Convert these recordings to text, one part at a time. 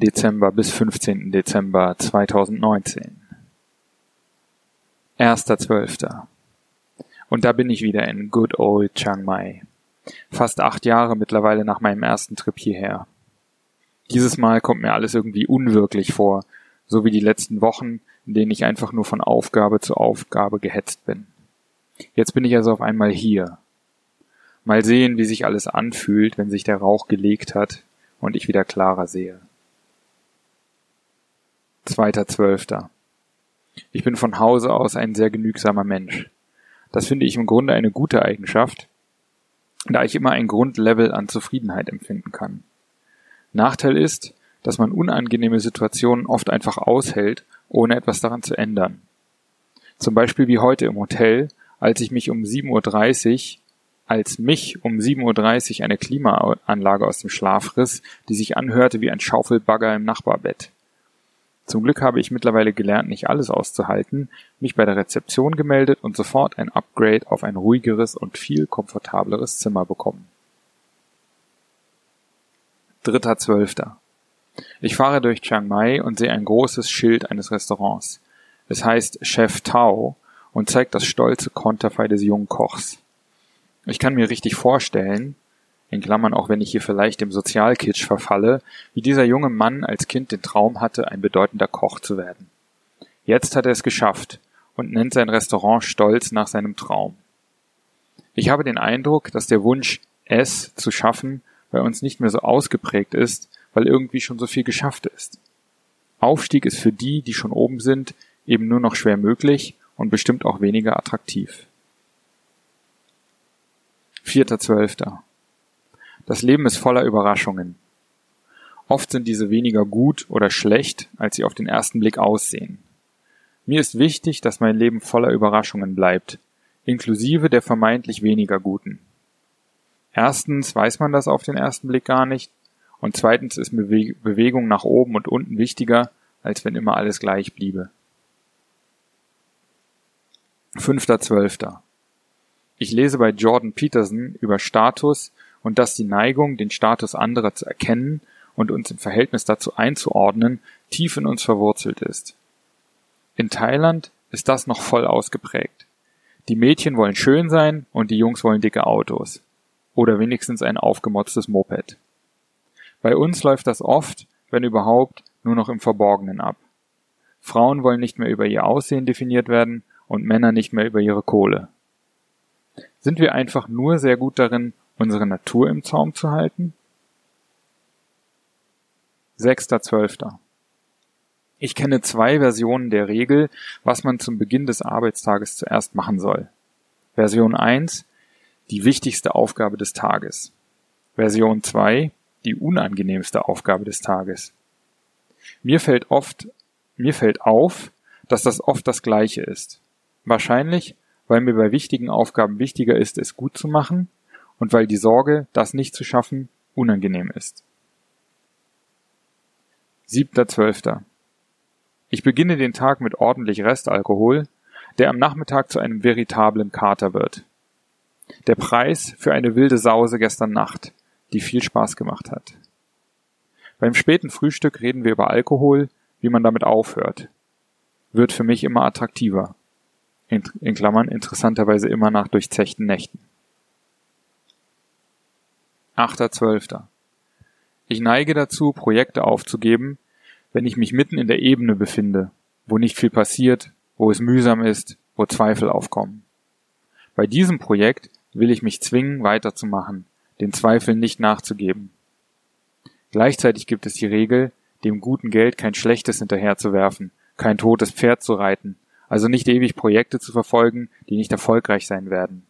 Dezember bis 15. Dezember 2019. 1.12. Und da bin ich wieder in good old Chiang Mai. Fast acht Jahre mittlerweile nach meinem ersten Trip hierher. Dieses Mal kommt mir alles irgendwie unwirklich vor, so wie die letzten Wochen, in denen ich einfach nur von Aufgabe zu Aufgabe gehetzt bin. Jetzt bin ich also auf einmal hier. Mal sehen, wie sich alles anfühlt, wenn sich der Rauch gelegt hat und ich wieder klarer sehe. Zweiter Zwölfter. Ich bin von Hause aus ein sehr genügsamer Mensch. Das finde ich im Grunde eine gute Eigenschaft, da ich immer ein Grundlevel an Zufriedenheit empfinden kann. Nachteil ist, dass man unangenehme Situationen oft einfach aushält, ohne etwas daran zu ändern. Zum Beispiel wie heute im Hotel, als ich mich um 7.30 Uhr, als mich um 7.30 Uhr eine Klimaanlage aus dem Schlaf riss, die sich anhörte wie ein Schaufelbagger im Nachbarbett. Zum Glück habe ich mittlerweile gelernt, nicht alles auszuhalten, mich bei der Rezeption gemeldet und sofort ein Upgrade auf ein ruhigeres und viel komfortableres Zimmer bekommen. Dritter Zwölfter. Ich fahre durch Chiang Mai und sehe ein großes Schild eines Restaurants. Es heißt Chef Tao und zeigt das stolze Konterfei des jungen Kochs. Ich kann mir richtig vorstellen, in Klammern auch wenn ich hier vielleicht dem Sozialkitsch verfalle, wie dieser junge Mann als Kind den Traum hatte, ein bedeutender Koch zu werden. Jetzt hat er es geschafft und nennt sein Restaurant stolz nach seinem Traum. Ich habe den Eindruck, dass der Wunsch, es zu schaffen, bei uns nicht mehr so ausgeprägt ist, weil irgendwie schon so viel geschafft ist. Aufstieg ist für die, die schon oben sind, eben nur noch schwer möglich und bestimmt auch weniger attraktiv. Vierter Zwölfter. Das Leben ist voller Überraschungen. Oft sind diese weniger gut oder schlecht, als sie auf den ersten Blick aussehen. Mir ist wichtig, dass mein Leben voller Überraschungen bleibt, inklusive der vermeintlich weniger guten. Erstens weiß man das auf den ersten Blick gar nicht, und zweitens ist Bewegung nach oben und unten wichtiger, als wenn immer alles gleich bliebe. Fünfter Zwölfter. Ich lese bei Jordan Peterson über Status und dass die Neigung, den Status anderer zu erkennen und uns im Verhältnis dazu einzuordnen, tief in uns verwurzelt ist. In Thailand ist das noch voll ausgeprägt. Die Mädchen wollen schön sein und die Jungs wollen dicke Autos. Oder wenigstens ein aufgemotztes Moped. Bei uns läuft das oft, wenn überhaupt, nur noch im Verborgenen ab. Frauen wollen nicht mehr über ihr Aussehen definiert werden und Männer nicht mehr über ihre Kohle. Sind wir einfach nur sehr gut darin, unsere Natur im Zaum zu halten? Sechster Zwölfter. Ich kenne zwei Versionen der Regel, was man zum Beginn des Arbeitstages zuerst machen soll. Version 1, die wichtigste Aufgabe des Tages. Version 2, die unangenehmste Aufgabe des Tages. Mir fällt oft, mir fällt auf, dass das oft das gleiche ist. Wahrscheinlich, weil mir bei wichtigen Aufgaben wichtiger ist, es gut zu machen und weil die Sorge, das nicht zu schaffen, unangenehm ist. Siebter Zwölfter. Ich beginne den Tag mit ordentlich Restalkohol, der am Nachmittag zu einem veritablen Kater wird. Der Preis für eine wilde Sause gestern Nacht, die viel Spaß gemacht hat. Beim späten Frühstück reden wir über Alkohol, wie man damit aufhört. Wird für mich immer attraktiver. In, in Klammern interessanterweise immer nach durchzechten Nächten. 8.12. Ich neige dazu, Projekte aufzugeben, wenn ich mich mitten in der Ebene befinde, wo nicht viel passiert, wo es mühsam ist, wo Zweifel aufkommen. Bei diesem Projekt will ich mich zwingen, weiterzumachen, den Zweifeln nicht nachzugeben. Gleichzeitig gibt es die Regel, dem guten Geld kein schlechtes hinterherzuwerfen, kein totes Pferd zu reiten, also nicht ewig Projekte zu verfolgen, die nicht erfolgreich sein werden.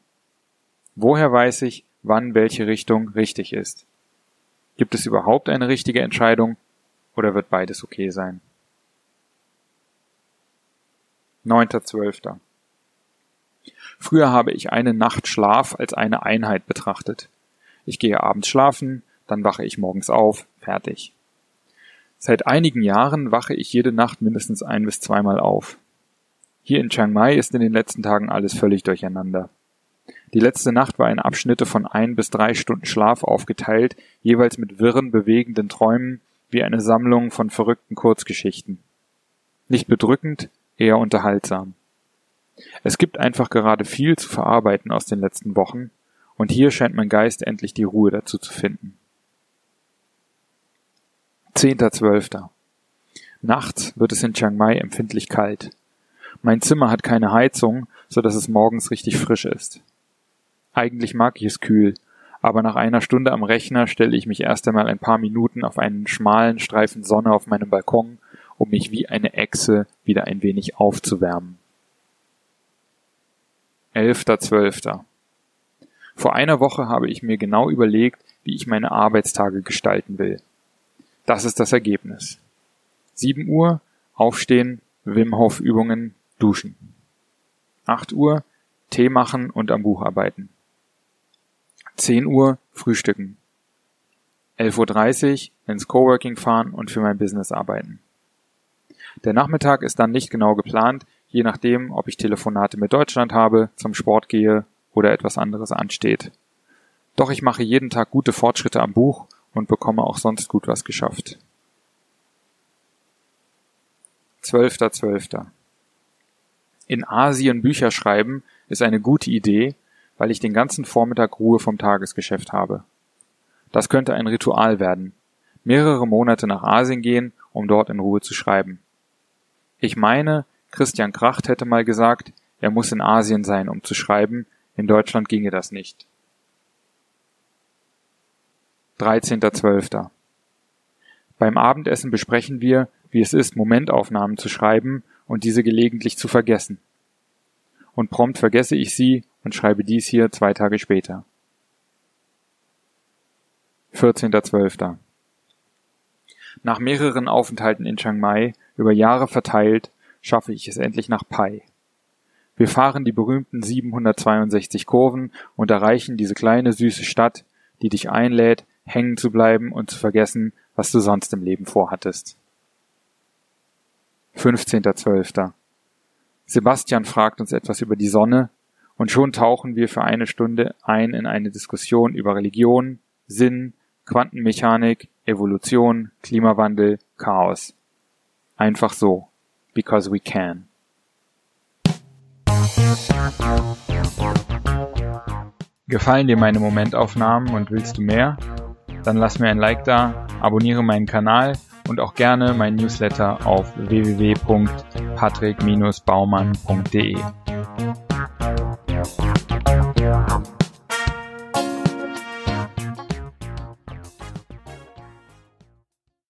Woher weiß ich, wann welche Richtung richtig ist. Gibt es überhaupt eine richtige Entscheidung oder wird beides okay sein? 9.12. Früher habe ich eine Nacht Schlaf als eine Einheit betrachtet. Ich gehe abends schlafen, dann wache ich morgens auf, fertig. Seit einigen Jahren wache ich jede Nacht mindestens ein bis zweimal auf. Hier in Chiang Mai ist in den letzten Tagen alles völlig durcheinander. Die letzte Nacht war in Abschnitte von ein bis drei Stunden Schlaf aufgeteilt, jeweils mit wirren, bewegenden Träumen, wie eine Sammlung von verrückten Kurzgeschichten. Nicht bedrückend, eher unterhaltsam. Es gibt einfach gerade viel zu verarbeiten aus den letzten Wochen, und hier scheint mein Geist endlich die Ruhe dazu zu finden. Zehnter Zwölfter. Nachts wird es in Chiang Mai empfindlich kalt. Mein Zimmer hat keine Heizung, so dass es morgens richtig frisch ist. Eigentlich mag ich es kühl, aber nach einer Stunde am Rechner stelle ich mich erst einmal ein paar Minuten auf einen schmalen Streifen Sonne auf meinem Balkon, um mich wie eine Echse wieder ein wenig aufzuwärmen. Elfter Zwölfter. Vor einer Woche habe ich mir genau überlegt, wie ich meine Arbeitstage gestalten will. Das ist das Ergebnis. 7 Uhr, aufstehen, Wim Hof Übungen, duschen. 8 Uhr, Tee machen und am Buch arbeiten. 10 Uhr, frühstücken. 11.30 Uhr ins Coworking fahren und für mein Business arbeiten. Der Nachmittag ist dann nicht genau geplant, je nachdem, ob ich Telefonate mit Deutschland habe, zum Sport gehe oder etwas anderes ansteht. Doch ich mache jeden Tag gute Fortschritte am Buch und bekomme auch sonst gut was geschafft. 12.12. In Asien Bücher schreiben ist eine gute Idee, weil ich den ganzen Vormittag Ruhe vom Tagesgeschäft habe. Das könnte ein Ritual werden. Mehrere Monate nach Asien gehen, um dort in Ruhe zu schreiben. Ich meine, Christian Kracht hätte mal gesagt, er muss in Asien sein, um zu schreiben, in Deutschland ginge das nicht. 13.12. Beim Abendessen besprechen wir, wie es ist, Momentaufnahmen zu schreiben und diese gelegentlich zu vergessen. Und prompt vergesse ich sie und schreibe dies hier zwei Tage später. 14.12. Nach mehreren Aufenthalten in Chiang Mai, über Jahre verteilt, schaffe ich es endlich nach Pai. Wir fahren die berühmten 762 Kurven und erreichen diese kleine süße Stadt, die dich einlädt, hängen zu bleiben und zu vergessen, was du sonst im Leben vorhattest. 15.12. Sebastian fragt uns etwas über die Sonne und schon tauchen wir für eine Stunde ein in eine Diskussion über Religion, Sinn, Quantenmechanik, Evolution, Klimawandel, Chaos. Einfach so. Because we can. Gefallen dir meine Momentaufnahmen und willst du mehr? Dann lass mir ein Like da, abonniere meinen Kanal und auch gerne mein Newsletter auf www.patrick-baumann.de.